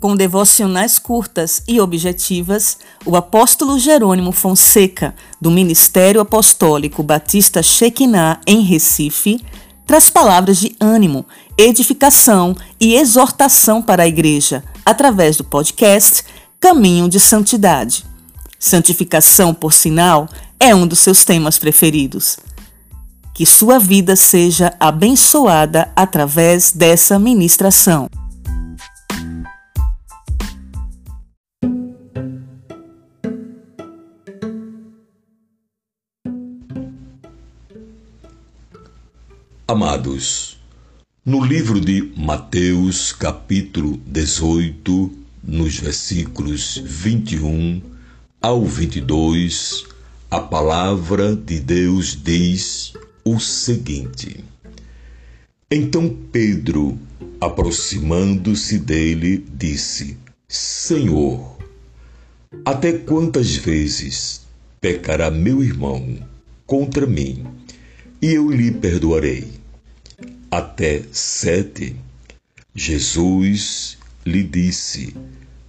Com devocionais curtas e objetivas, o apóstolo Jerônimo Fonseca, do Ministério Apostólico Batista Shekinah, em Recife, traz palavras de ânimo, edificação e exortação para a igreja, através do podcast Caminho de Santidade. Santificação, por sinal, é um dos seus temas preferidos. Que sua vida seja abençoada através dessa ministração. Amados, no livro de Mateus, capítulo 18, nos versículos 21 ao 22, a palavra de Deus diz o seguinte: Então Pedro, aproximando-se dele, disse: Senhor, até quantas vezes pecará meu irmão contra mim e eu lhe perdoarei? Até sete? Jesus lhe disse: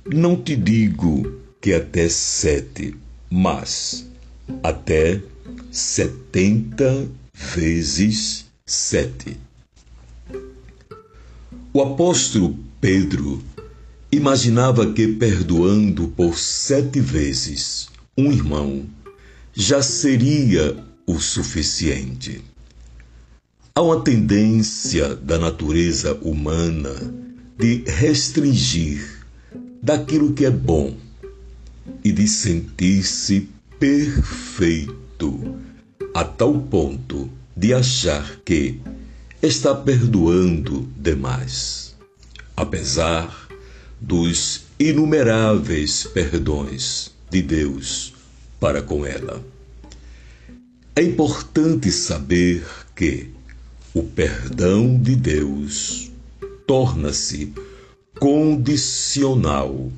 Não te digo que até sete, mas até setenta vezes sete. O apóstolo Pedro imaginava que perdoando por sete vezes um irmão já seria o suficiente. Há uma tendência da natureza humana de restringir daquilo que é bom e de sentir-se perfeito a tal ponto de achar que está perdoando demais, apesar dos inumeráveis perdões de Deus para com ela. É importante saber que o perdão de Deus torna-se condicional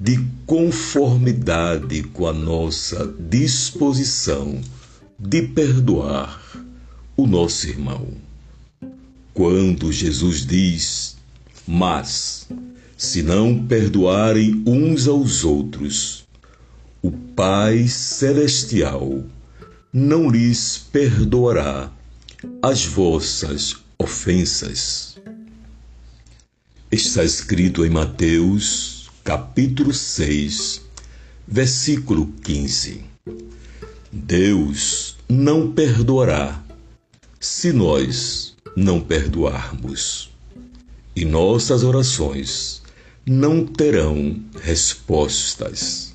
de conformidade com a nossa disposição de perdoar o nosso irmão. Quando Jesus diz: Mas, se não perdoarem uns aos outros, o Pai Celestial não lhes perdoará as vossas ofensas. Está escrito em Mateus capítulo 6, versículo 15. Deus não perdoará se nós não perdoarmos. E nossas orações não terão respostas.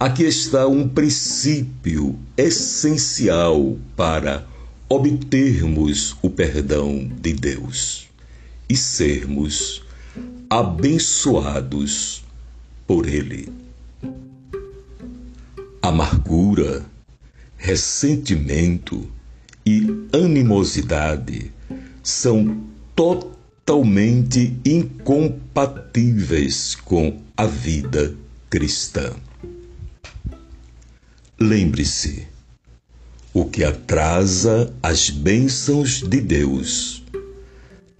Aqui está um princípio essencial para obtermos o perdão de Deus e sermos abençoados por Ele. Amargura, ressentimento e animosidade são totalmente incompatíveis com a vida cristã. Lembre-se, o que atrasa as bênçãos de Deus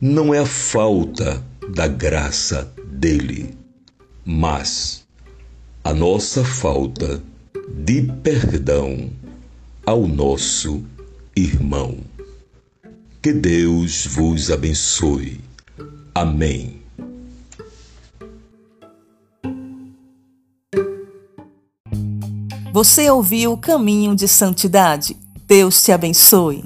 não é a falta da graça dele, mas a nossa falta de perdão ao nosso irmão. Que Deus vos abençoe. Amém. Você ouviu o caminho de santidade? Deus te abençoe.